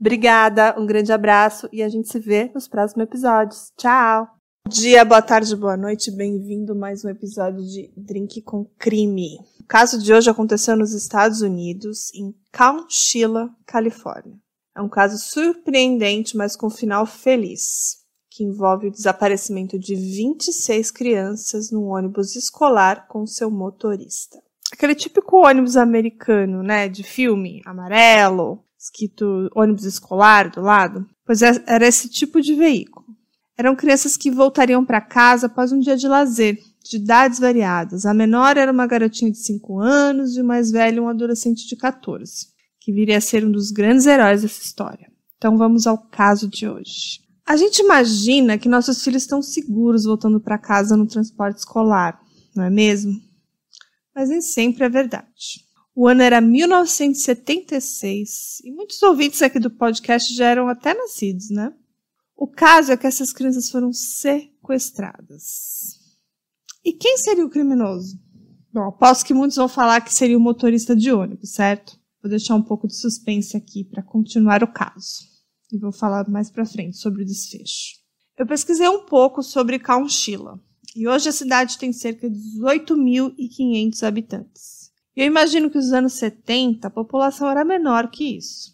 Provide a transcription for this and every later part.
Obrigada, um grande abraço e a gente se vê nos próximos episódios. Tchau! Bom dia, boa tarde, boa noite, bem-vindo a mais um episódio de Drink com Crime. O caso de hoje aconteceu nos Estados Unidos, em Couchila, Califórnia. É um caso surpreendente, mas com final feliz, que envolve o desaparecimento de 26 crianças num ônibus escolar com seu motorista. Aquele típico ônibus americano, né, de filme, amarelo, escrito ônibus escolar do lado, pois é, era esse tipo de veículo. Eram crianças que voltariam para casa após um dia de lazer, de idades variadas. A menor era uma garotinha de 5 anos e o mais velho um adolescente de 14, que viria a ser um dos grandes heróis dessa história. Então vamos ao caso de hoje. A gente imagina que nossos filhos estão seguros voltando para casa no transporte escolar, não é mesmo? Mas nem sempre é verdade. O ano era 1976 e muitos ouvintes aqui do podcast já eram até nascidos, né? O caso é que essas crianças foram sequestradas. E quem seria o criminoso? Bom, aposto que muitos vão falar que seria o motorista de ônibus, certo? Vou deixar um pouco de suspense aqui para continuar o caso. E vou falar mais para frente sobre o desfecho. Eu pesquisei um pouco sobre Couchila. E hoje a cidade tem cerca de 18.500 habitantes. Eu imagino que nos anos 70 a população era menor que isso.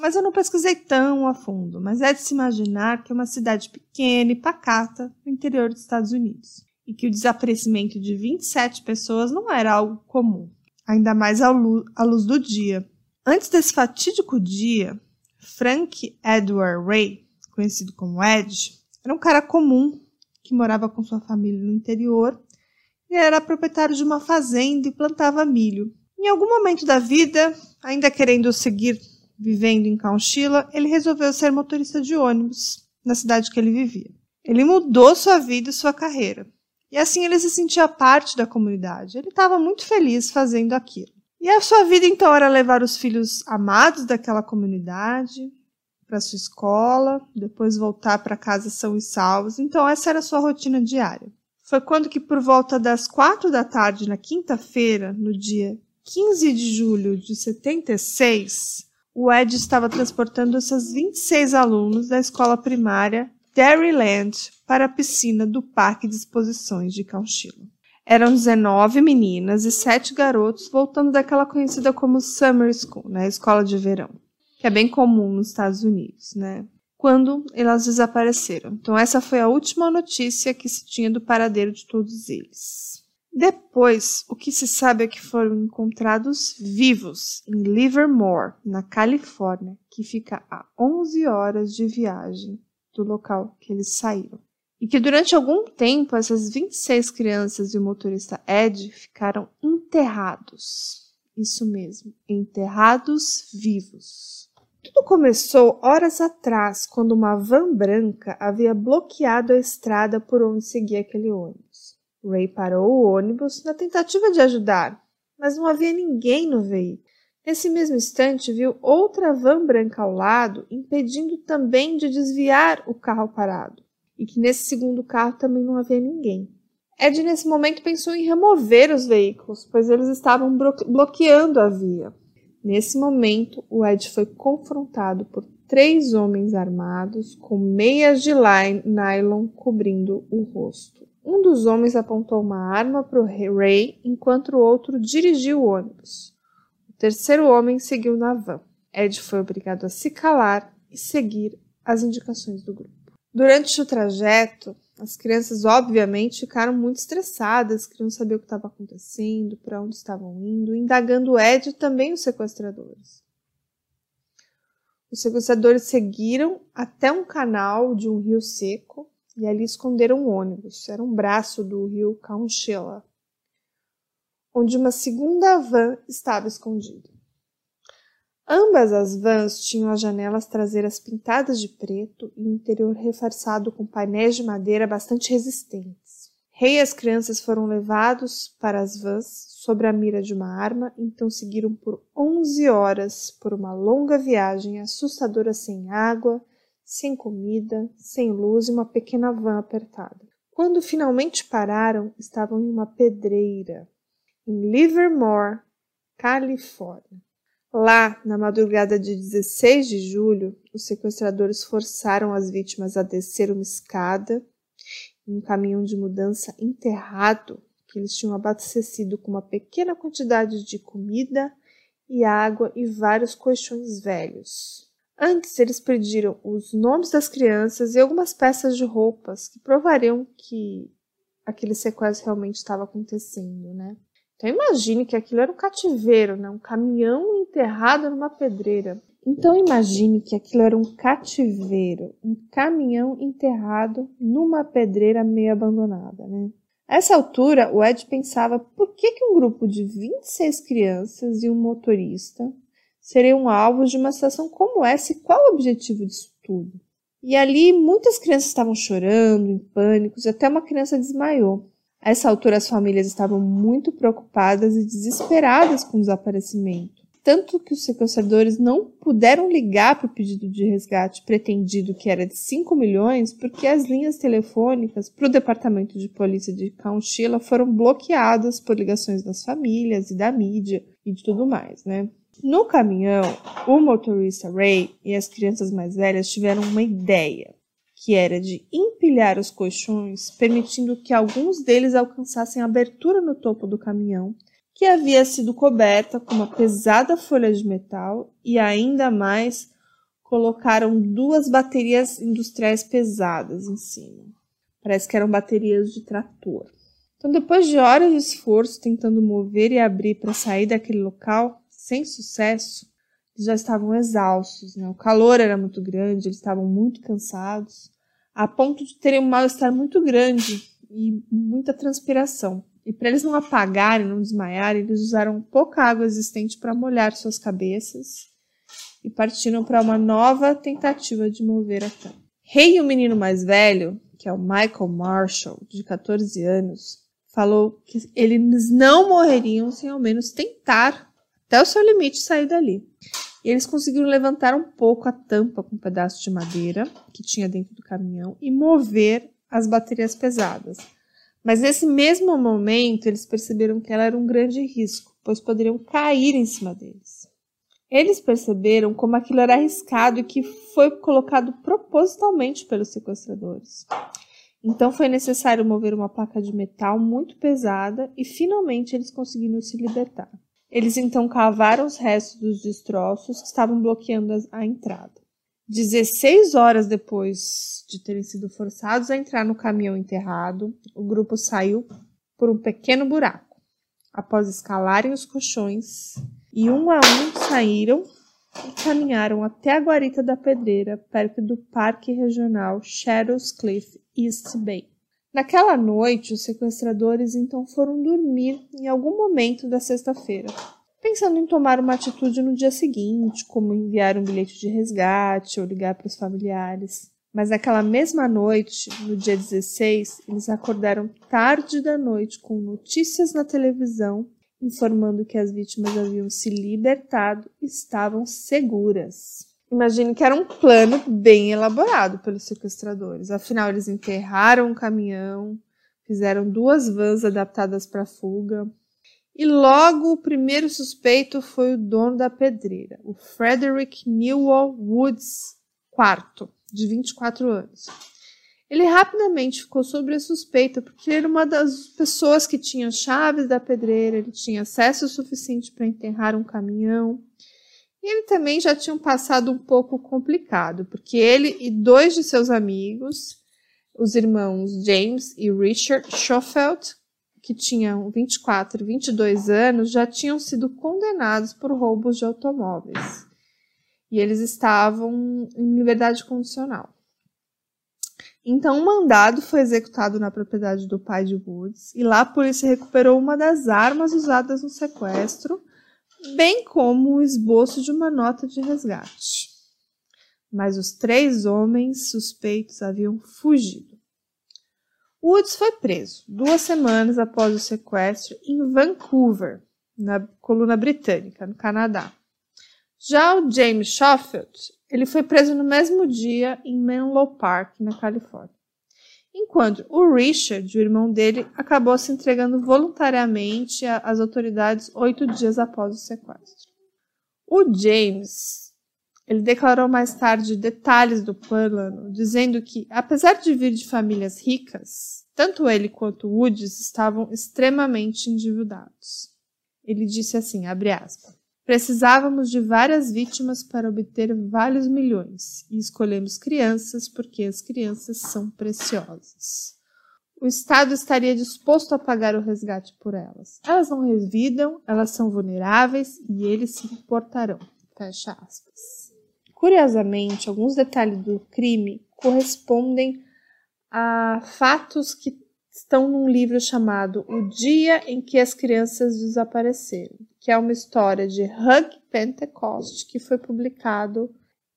Mas eu não pesquisei tão a fundo, mas é de se imaginar que é uma cidade pequena e pacata no interior dos Estados Unidos, e que o desaparecimento de 27 pessoas não era algo comum, ainda mais à luz, do dia. Antes desse fatídico dia, Frank Edward Ray, conhecido como Ed, era um cara comum que morava com sua família no interior ele era proprietário de uma fazenda e plantava milho. Em algum momento da vida, ainda querendo seguir vivendo em Couchila, ele resolveu ser motorista de ônibus na cidade que ele vivia. Ele mudou sua vida e sua carreira. E assim ele se sentia parte da comunidade. Ele estava muito feliz fazendo aquilo. E a sua vida então era levar os filhos amados daquela comunidade para sua escola, depois voltar para casa são e salvos. Então essa era a sua rotina diária foi quando que por volta das quatro da tarde na quinta-feira, no dia 15 de julho de 76, o Ed estava transportando seus 26 alunos da escola primária Dairyland para a piscina do Parque de Exposições de Couchila. Eram 19 meninas e 7 garotos voltando daquela conhecida como Summer School, né, escola de verão, que é bem comum nos Estados Unidos, né? Quando elas desapareceram. Então, essa foi a última notícia que se tinha do paradeiro de todos eles. Depois, o que se sabe é que foram encontrados vivos em Livermore, na Califórnia, que fica a 11 horas de viagem do local que eles saíram. E que durante algum tempo essas 26 crianças e o motorista Ed ficaram enterrados. Isso mesmo, enterrados vivos. Tudo começou horas atrás, quando uma van branca havia bloqueado a estrada por onde seguia aquele ônibus. Ray parou o ônibus na tentativa de ajudar, mas não havia ninguém no veículo. Nesse mesmo instante, viu outra van branca ao lado, impedindo também de desviar o carro parado, e que nesse segundo carro também não havia ninguém. Ed, nesse momento, pensou em remover os veículos, pois eles estavam bloqueando a via. Nesse momento, o Ed foi confrontado por três homens armados com meias de nylon cobrindo o rosto. Um dos homens apontou uma arma para o Ray, enquanto o outro dirigiu o ônibus. O terceiro homem seguiu na van. Ed foi obrigado a se calar e seguir as indicações do grupo. Durante o trajeto, as crianças, obviamente, ficaram muito estressadas, queriam saber o que estava acontecendo, para onde estavam indo, indagando Ed e também os sequestradores. Os sequestradores seguiram até um canal de um rio seco e ali esconderam um ônibus. Era um braço do rio Couchila, onde uma segunda van estava escondida. Ambas as vans tinham as janelas traseiras pintadas de preto e o interior reforçado com painéis de madeira bastante resistentes. Rei e as crianças foram levados para as vans sobre a mira de uma arma, então seguiram por 11 horas por uma longa viagem assustadora sem água, sem comida, sem luz e uma pequena van apertada. Quando finalmente pararam, estavam em uma pedreira, em Livermore, Califórnia. Lá, na madrugada de 16 de julho, os sequestradores forçaram as vítimas a descer uma escada em um caminhão de mudança enterrado que eles tinham abastecido com uma pequena quantidade de comida e água e vários colchões velhos. Antes, eles pediram os nomes das crianças e algumas peças de roupas que provariam que aquele sequestro realmente estava acontecendo, né? Então imagine que aquilo era um cativeiro, né? um caminhão enterrado numa pedreira. Então imagine que aquilo era um cativeiro, um caminhão enterrado numa pedreira meio abandonada, né? A essa altura, o Ed pensava por que, que um grupo de 26 crianças e um motorista seriam alvos de uma situação como essa e qual o objetivo disso tudo. E ali muitas crianças estavam chorando, em pânico, e até uma criança desmaiou. A essa altura, as famílias estavam muito preocupadas e desesperadas com o desaparecimento. Tanto que os sequestradores não puderam ligar para o pedido de resgate pretendido, que era de 5 milhões, porque as linhas telefônicas para o departamento de polícia de Couchila foram bloqueadas por ligações das famílias e da mídia e de tudo mais, né? No caminhão, o motorista Ray e as crianças mais velhas tiveram uma ideia que era de empilhar os colchões, permitindo que alguns deles alcançassem abertura no topo do caminhão, que havia sido coberta com uma pesada folha de metal e ainda mais colocaram duas baterias industriais pesadas em cima. Parece que eram baterias de trator. Então, depois de horas de esforço tentando mover e abrir para sair daquele local, sem sucesso, eles já estavam exaustos, né? O calor era muito grande, eles estavam muito cansados a ponto de terem um mal-estar muito grande e muita transpiração. E para eles não apagarem, não desmaiarem, eles usaram pouca água existente para molhar suas cabeças e partiram para uma nova tentativa de mover a cama. Rei e o menino mais velho, que é o Michael Marshall, de 14 anos, falou que eles não morreriam sem ao menos tentar até o seu limite sair dali. E eles conseguiram levantar um pouco a tampa com um pedaço de madeira que tinha dentro do caminhão e mover as baterias pesadas. Mas nesse mesmo momento, eles perceberam que ela era um grande risco, pois poderiam cair em cima deles. Eles perceberam como aquilo era arriscado e que foi colocado propositalmente pelos sequestradores. Então foi necessário mover uma placa de metal muito pesada e finalmente eles conseguiram se libertar. Eles então cavaram os restos dos destroços que estavam bloqueando a entrada. 16 horas depois de terem sido forçados a entrar no caminhão enterrado, o grupo saiu por um pequeno buraco. Após escalarem os colchões, e um a um saíram e caminharam até a guarita da pedreira, perto do Parque Regional Shadows Cliff East Bay. Naquela noite, os sequestradores então foram dormir em algum momento da sexta-feira, pensando em tomar uma atitude no dia seguinte, como enviar um bilhete de resgate ou ligar para os familiares. Mas naquela mesma noite, no dia 16, eles acordaram tarde da noite com notícias na televisão informando que as vítimas haviam se libertado e estavam seguras. Imagine que era um plano bem elaborado pelos sequestradores. Afinal, eles enterraram um caminhão, fizeram duas vans adaptadas para fuga. E logo o primeiro suspeito foi o dono da pedreira, o Frederick Newell Woods IV, de 24 anos. Ele rapidamente ficou sob a suspeita porque ele era uma das pessoas que tinha chaves da pedreira, ele tinha acesso suficiente para enterrar um caminhão ele também já tinha um passado um pouco complicado, porque ele e dois de seus amigos, os irmãos James e Richard Schofield, que tinham 24 e 22 anos, já tinham sido condenados por roubos de automóveis. E eles estavam em liberdade condicional. Então, um mandado foi executado na propriedade do pai de Woods, e lá a polícia recuperou uma das armas usadas no sequestro bem como o esboço de uma nota de resgate. Mas os três homens suspeitos haviam fugido. Woods foi preso duas semanas após o sequestro em Vancouver, na coluna britânica, no Canadá. Já o James Schofield, ele foi preso no mesmo dia em Menlo Park, na Califórnia. Enquanto o Richard, o irmão dele, acabou se entregando voluntariamente às autoridades oito dias após o sequestro. O James, ele declarou mais tarde detalhes do plano, dizendo que, apesar de vir de famílias ricas, tanto ele quanto Woods estavam extremamente endividados. Ele disse assim, abre aspas, Precisávamos de várias vítimas para obter vários milhões, e escolhemos crianças porque as crianças são preciosas. O Estado estaria disposto a pagar o resgate por elas. Elas não revidam, elas são vulneráveis e eles se importarão. Fecha aspas. Curiosamente, alguns detalhes do crime correspondem a fatos que estão num livro chamado O Dia em que as Crianças Desapareceram, que é uma história de Hugh Pentecost que foi publicado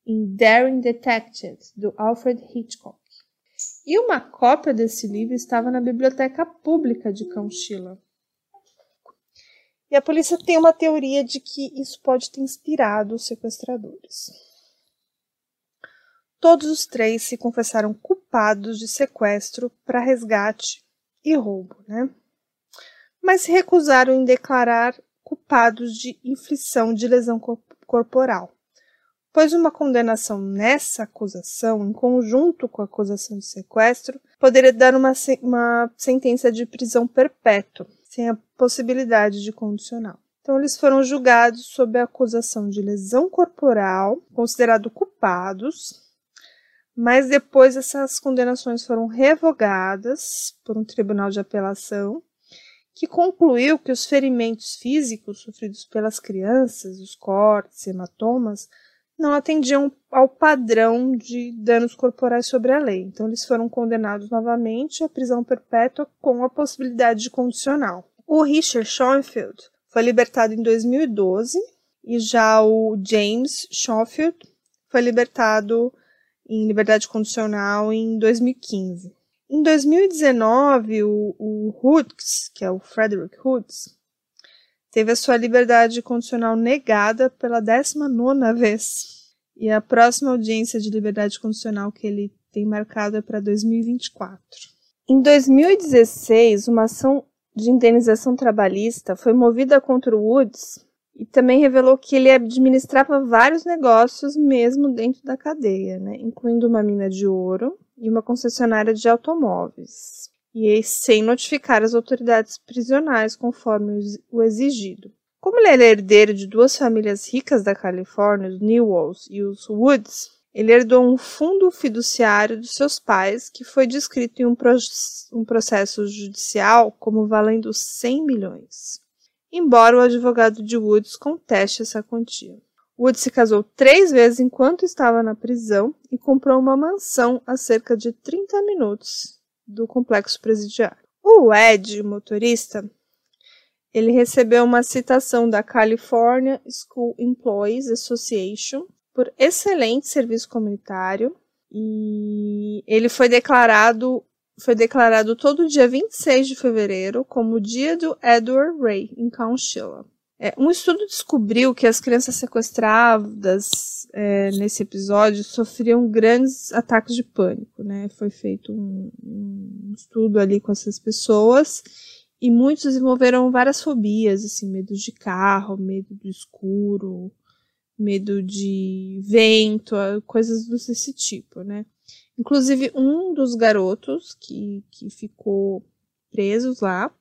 em Daring Detective, do Alfred Hitchcock. E uma cópia desse livro estava na biblioteca pública de Conchila. E a polícia tem uma teoria de que isso pode ter inspirado os sequestradores. Todos os três se confessaram culpados de sequestro para resgate e roubo, né? Mas se recusaram em declarar culpados de inflição de lesão corporal, pois uma condenação nessa acusação, em conjunto com a acusação de sequestro, poderia dar uma, uma sentença de prisão perpétua, sem a possibilidade de condicional. Então, eles foram julgados sob a acusação de lesão corporal, considerados culpados, mas depois essas condenações foram revogadas por um tribunal de apelação, que concluiu que os ferimentos físicos sofridos pelas crianças, os cortes, hematomas, não atendiam ao padrão de danos corporais sobre a lei. Então, eles foram condenados novamente à prisão perpétua com a possibilidade de condicional. O Richard Schoenfield foi libertado em 2012 e já o James Schoenfield foi libertado em liberdade condicional em 2015. Em 2019, o, o Hoods, que é o Frederick Hoods, teve a sua liberdade condicional negada pela 19 vez. E a próxima audiência de liberdade condicional que ele tem marcado é para 2024. Em 2016, uma ação de indenização trabalhista foi movida contra o Woods e também revelou que ele administrava vários negócios mesmo dentro da cadeia, né, incluindo uma mina de ouro e uma concessionária de automóveis, e sem notificar as autoridades prisionais conforme o exigido. Como ele era herdeiro de duas famílias ricas da Califórnia, os Newells e os Woods, ele herdou um fundo fiduciário dos seus pais que foi descrito em um, pro um processo judicial como valendo 100 milhões embora o advogado de Woods conteste essa quantia. Woods se casou três vezes enquanto estava na prisão e comprou uma mansão a cerca de 30 minutos do complexo presidiário. O Ed, motorista, ele recebeu uma citação da California School Employees Association por excelente serviço comunitário e ele foi declarado foi declarado todo dia 26 de fevereiro como o dia do Edward Ray, em Counchilla. É, um estudo descobriu que as crianças sequestradas é, nesse episódio sofriam grandes ataques de pânico. Né? Foi feito um, um estudo ali com essas pessoas e muitos desenvolveram várias fobias, assim, medo de carro, medo do escuro, medo de vento, coisas desse tipo, né? Inclusive, um dos garotos que, que ficou presos lá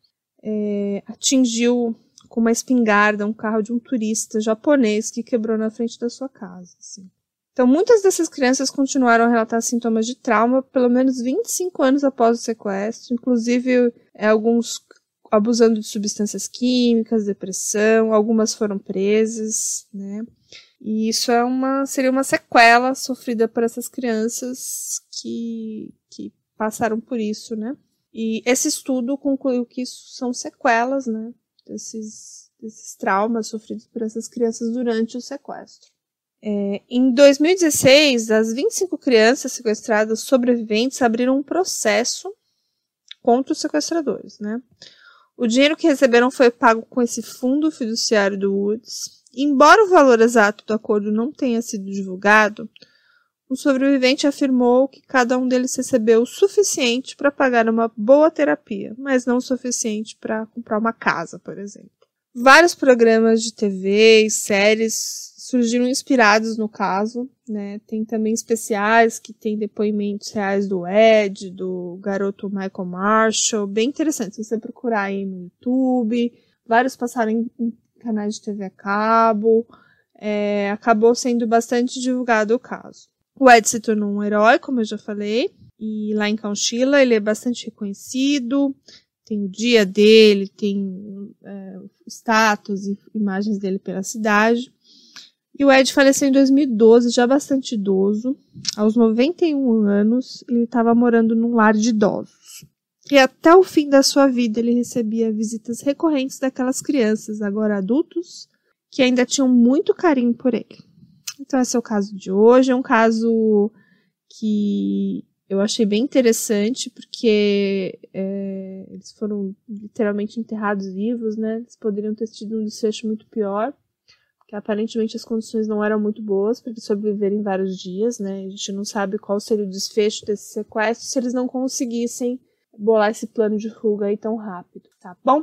é, atingiu com uma espingarda um carro de um turista japonês que quebrou na frente da sua casa. Assim. Então, muitas dessas crianças continuaram a relatar sintomas de trauma pelo menos 25 anos após o sequestro, inclusive é, alguns abusando de substâncias químicas, depressão, algumas foram presas, né? E isso é uma, seria uma sequela sofrida por essas crianças que, que passaram por isso, né? E esse estudo concluiu que isso são sequelas, né? Desses, desses traumas sofridos por essas crianças durante o sequestro. É, em 2016, as 25 crianças sequestradas sobreviventes abriram um processo contra os sequestradores, né? O dinheiro que receberam foi pago com esse fundo fiduciário do Woods. Embora o valor exato do acordo não tenha sido divulgado, o sobrevivente afirmou que cada um deles recebeu o suficiente para pagar uma boa terapia, mas não o suficiente para comprar uma casa, por exemplo. Vários programas de TV e séries surgiram inspirados no caso, né? Tem também especiais que tem depoimentos reais do Ed, do garoto Michael Marshall, bem interessante. Se você procurar aí no YouTube, vários passaram em, em canais de TV a cabo, é, acabou sendo bastante divulgado o caso. O Ed se tornou um herói, como eu já falei, e lá em Conchila ele é bastante reconhecido, tem o dia dele, tem é, status e imagens dele pela cidade. E o Ed faleceu em 2012, já bastante idoso. Aos 91 anos, ele estava morando num lar de idosos. E até o fim da sua vida, ele recebia visitas recorrentes daquelas crianças, agora adultos, que ainda tinham muito carinho por ele. Então, esse é o caso de hoje. É um caso que eu achei bem interessante, porque é, eles foram literalmente enterrados vivos, né? Eles poderiam ter tido um desfecho muito pior que aparentemente as condições não eram muito boas para eles sobreviverem vários dias, né? A gente não sabe qual seria o desfecho desse sequestro se eles não conseguissem bolar esse plano de fuga aí tão rápido, tá bom?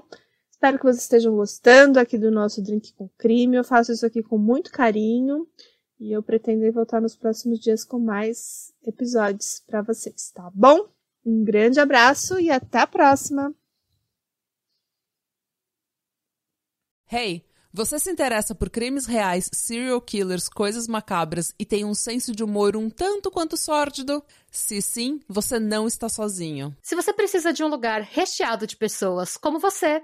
Espero que vocês estejam gostando aqui do nosso Drink com Crime. Eu faço isso aqui com muito carinho e eu pretendo voltar nos próximos dias com mais episódios para vocês, tá bom? Um grande abraço e até a próxima! Hey! Você se interessa por crimes reais, serial killers, coisas macabras e tem um senso de humor um tanto quanto sórdido? Se sim, você não está sozinho. Se você precisa de um lugar recheado de pessoas como você,